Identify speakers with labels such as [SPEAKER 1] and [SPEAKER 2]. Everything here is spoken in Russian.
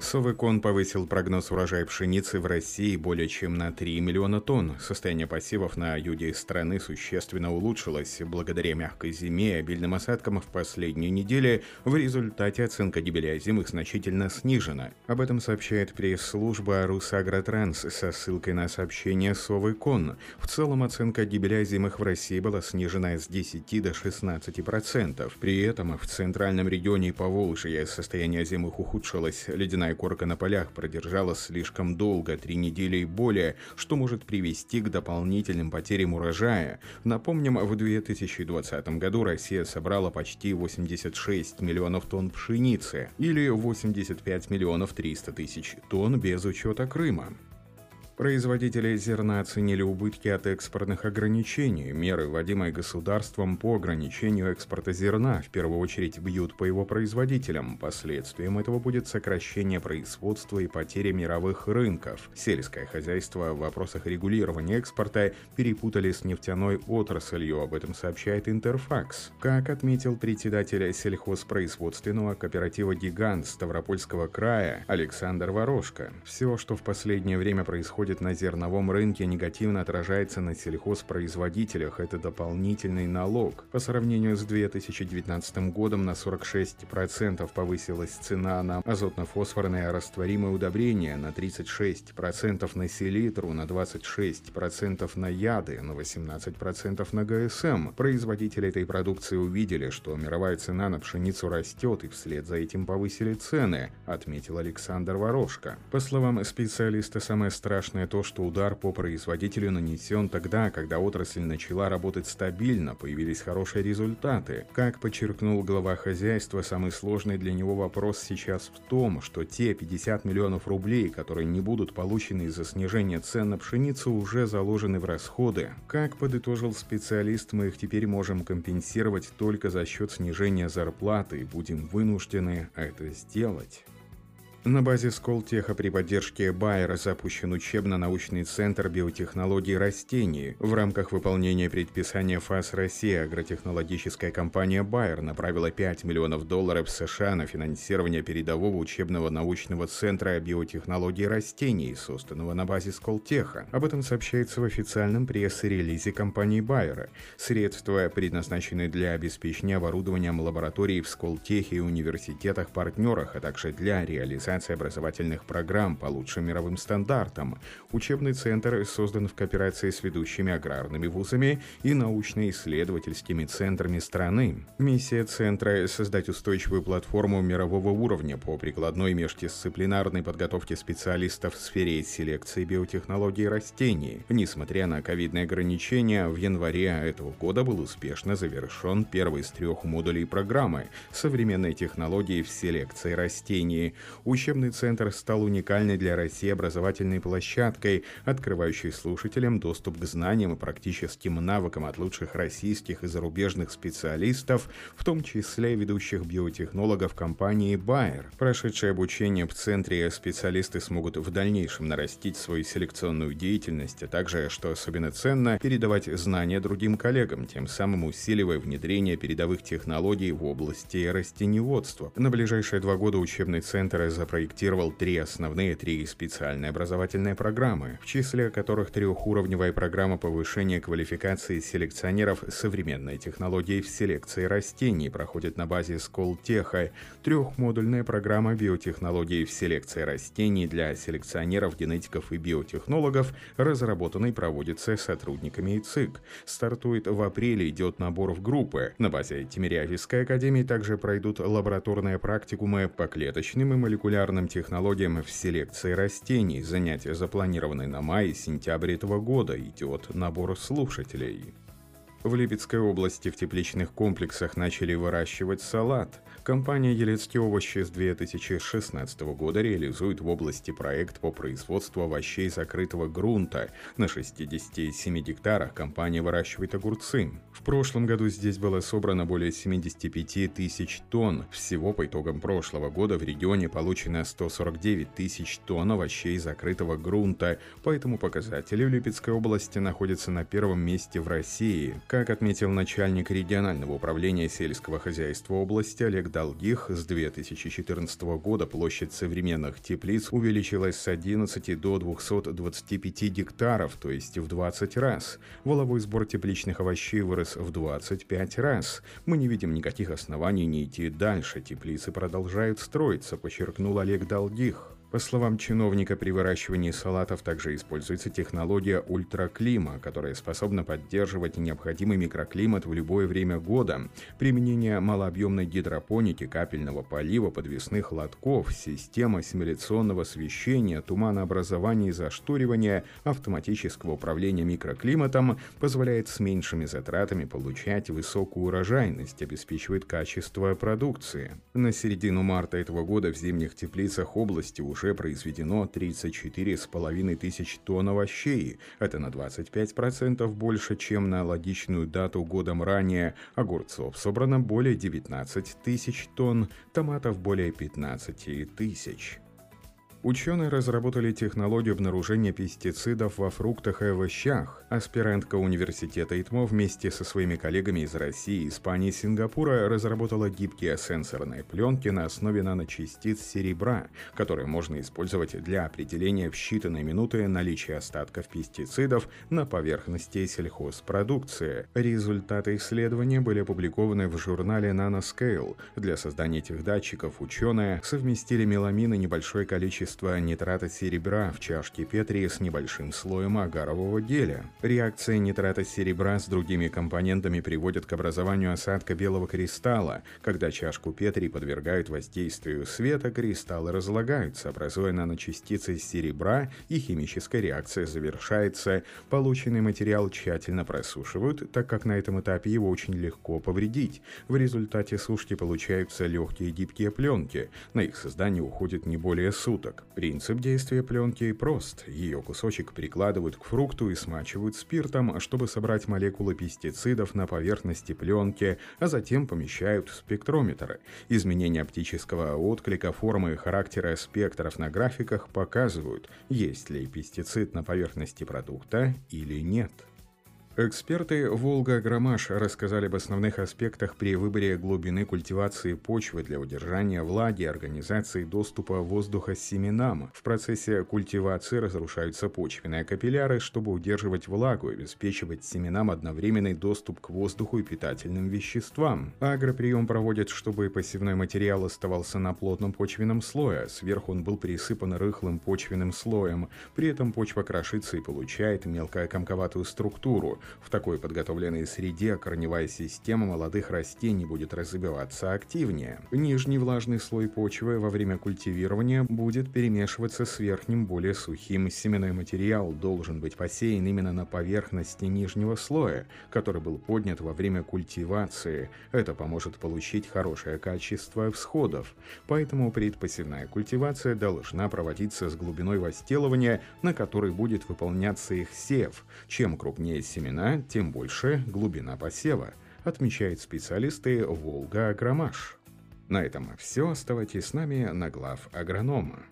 [SPEAKER 1] Совыкон повысил прогноз урожая пшеницы в России более чем на 3 миллиона тонн. Состояние посевов на юге страны существенно улучшилось благодаря мягкой зиме и обильным осадкам в последние недели. В результате оценка гибели озимых значительно снижена. Об этом сообщает пресс-служба «Русагротранс» со ссылкой на сообщение Совыкон. В целом оценка гибели озимых в России была снижена с 10 до 16%. При этом в центральном регионе Поволжья состояние озимых ухудшилось. Ледяная Ледяная корка на полях продержалась слишком долго, три недели и более, что может привести к дополнительным потерям урожая. Напомним, в 2020 году Россия собрала почти 86 миллионов тонн пшеницы, или 85 миллионов 300 тысяч тонн без учета Крыма. Производители зерна оценили убытки от экспортных ограничений. Меры, вводимые государством по ограничению экспорта зерна, в первую очередь бьют по его производителям. Последствием этого будет сокращение производства и потеря мировых рынков. Сельское хозяйство в вопросах регулирования экспорта перепутали с нефтяной отраслью, об этом сообщает Интерфакс. Как отметил председатель сельхозпроизводственного кооператива «Гигант» Ставропольского края Александр Ворожко, все, что в последнее время происходит происходит на зерновом рынке, негативно отражается на сельхозпроизводителях. Это дополнительный налог. По сравнению с 2019 годом на 46% повысилась цена на азотно-фосфорное растворимое удобрение, на 36% на селитру, на 26% на яды, на 18% на ГСМ. Производители этой продукции увидели, что мировая цена на пшеницу растет и вслед за этим повысили цены, отметил Александр Ворожко. По словам специалиста, самое страшное Страшное то, что удар по производителю нанесен тогда, когда отрасль начала работать стабильно, появились хорошие результаты. Как подчеркнул глава хозяйства, самый сложный для него вопрос сейчас в том, что те 50 миллионов рублей, которые не будут получены из-за снижения цен на пшеницу, уже заложены в расходы. Как подытожил специалист, мы их теперь можем компенсировать только за счет снижения зарплаты и будем вынуждены это сделать. На базе Сколтеха при поддержке Байера запущен учебно-научный центр биотехнологий растений. В рамках выполнения предписания ФАС Россия агротехнологическая компания Байер направила 5 миллионов долларов США на финансирование передового учебного научного центра биотехнологий растений, созданного на базе Сколтеха. Об этом сообщается в официальном пресс-релизе компании Байера. Средства предназначены для обеспечения оборудованием лабораторий в Сколтехе и университетах-партнерах, а также для реализации реализации образовательных программ по лучшим мировым стандартам. Учебный центр создан в кооперации с ведущими аграрными вузами и научно-исследовательскими центрами страны. Миссия центра – создать устойчивую платформу мирового уровня по прикладной междисциплинарной подготовке специалистов в сфере селекции биотехнологий растений. Несмотря на ковидные ограничения, в январе этого года был успешно завершен первый из трех модулей программы «Современные технологии в селекции растений». Учебный центр стал уникальной для России образовательной площадкой, открывающей слушателям доступ к знаниям и практическим навыкам от лучших российских и зарубежных специалистов, в том числе ведущих биотехнологов компании Bayer. Прошедшее обучение в центре специалисты смогут в дальнейшем нарастить свою селекционную деятельность, а также, что особенно ценно, передавать знания другим коллегам, тем самым усиливая внедрение передовых технологий в области растеневодства. На ближайшие два года учебный центр запроектировал три основные, три специальные образовательные программы, в числе которых трехуровневая программа повышения квалификации селекционеров современной технологии в селекции растений проходит на базе Сколтеха, трехмодульная программа биотехнологии в селекции растений для селекционеров, генетиков и биотехнологов, разработанной проводится сотрудниками ИЦИК. Стартует в апреле, идет набор в группы. На базе Тимирязевской академии также пройдут лабораторные практикумы по клеточным и молекулярным молекулярным технологиям в селекции растений. Занятия запланированы на май и сентябрь этого года. Идет набор слушателей. В Липецкой области в тепличных комплексах начали выращивать салат. Компания «Елецкие овощи» с 2016 года реализует в области проект по производству овощей закрытого грунта. На 67 гектарах компания выращивает огурцы. В прошлом году здесь было собрано более 75 тысяч тонн. Всего по итогам прошлого года в регионе получено 149 тысяч тонн овощей закрытого грунта. По этому показателю Липецкая область находится на первом месте в России. Как отметил начальник регионального управления сельского хозяйства области Олег Долгих, с 2014 года площадь современных теплиц увеличилась с 11 до 225 гектаров, то есть в 20 раз. Воловой сбор тепличных овощей вырос в 25 раз. Мы не видим никаких оснований не идти дальше. Теплицы продолжают строиться, подчеркнул Олег Долгих. По словам чиновника, при выращивании салатов также используется технология ультраклима, которая способна поддерживать необходимый микроклимат в любое время года. Применение малообъемной гидропоники, капельного полива, подвесных лотков, система симуляционного освещения, туманообразования и зашторивания, автоматического управления микроклиматом позволяет с меньшими затратами получать высокую урожайность, обеспечивает качество продукции. На середину марта этого года в зимних теплицах области уже уже произведено 34,5 тысяч тонн овощей. Это на 25% больше, чем на логичную дату годом ранее. Огурцов собрано более 19 тысяч тонн, томатов более 15 тысяч. Ученые разработали технологию обнаружения пестицидов во фруктах и овощах. Аспирантка университета ИТМО вместе со своими коллегами из России, Испании и Сингапура разработала гибкие сенсорные пленки на основе наночастиц серебра, которые можно использовать для определения в считанные минуты наличия остатков пестицидов на поверхности сельхозпродукции. Результаты исследования были опубликованы в журнале Nanoscale. Для создания этих датчиков ученые совместили меламин и небольшое количество количество нитрата серебра в чашке Петри с небольшим слоем агарового геля. Реакция нитрата серебра с другими компонентами приводит к образованию осадка белого кристалла. Когда чашку Петри подвергают воздействию света, кристаллы разлагаются, образуя наночастицы серебра, и химическая реакция завершается. Полученный материал тщательно просушивают, так как на этом этапе его очень легко повредить. В результате сушки получаются легкие гибкие пленки. На их создание уходит не более суток. Принцип действия пленки прост. Ее кусочек прикладывают к фрукту и смачивают спиртом, чтобы собрать молекулы пестицидов на поверхности пленки, а затем помещают в спектрометр. Изменения оптического отклика, формы и характера спектров на графиках показывают, есть ли пестицид на поверхности продукта или нет. Эксперты «Волга-Громаш» рассказали об основных аспектах при выборе глубины культивации почвы для удержания влаги организации доступа воздуха семенам. В процессе культивации разрушаются почвенные капилляры, чтобы удерживать влагу и обеспечивать семенам одновременный доступ к воздуху и питательным веществам. Агроприем проводят, чтобы посевной материал оставался на плотном почвенном слое, сверху он был присыпан рыхлым почвенным слоем. При этом почва крошится и получает мелкокомковатую структуру. В такой подготовленной среде корневая система молодых растений будет развиваться активнее. Нижний влажный слой почвы во время культивирования будет перемешиваться с верхним более сухим. Семенной материал должен быть посеян именно на поверхности нижнего слоя, который был поднят во время культивации. Это поможет получить хорошее качество всходов. Поэтому предпосевная культивация должна проводиться с глубиной возделывания, на которой будет выполняться их сев. Чем крупнее семена, семена, тем больше глубина посева, отмечают специалисты «Волга-Агромаш». На этом все. Оставайтесь с нами на глав агронома.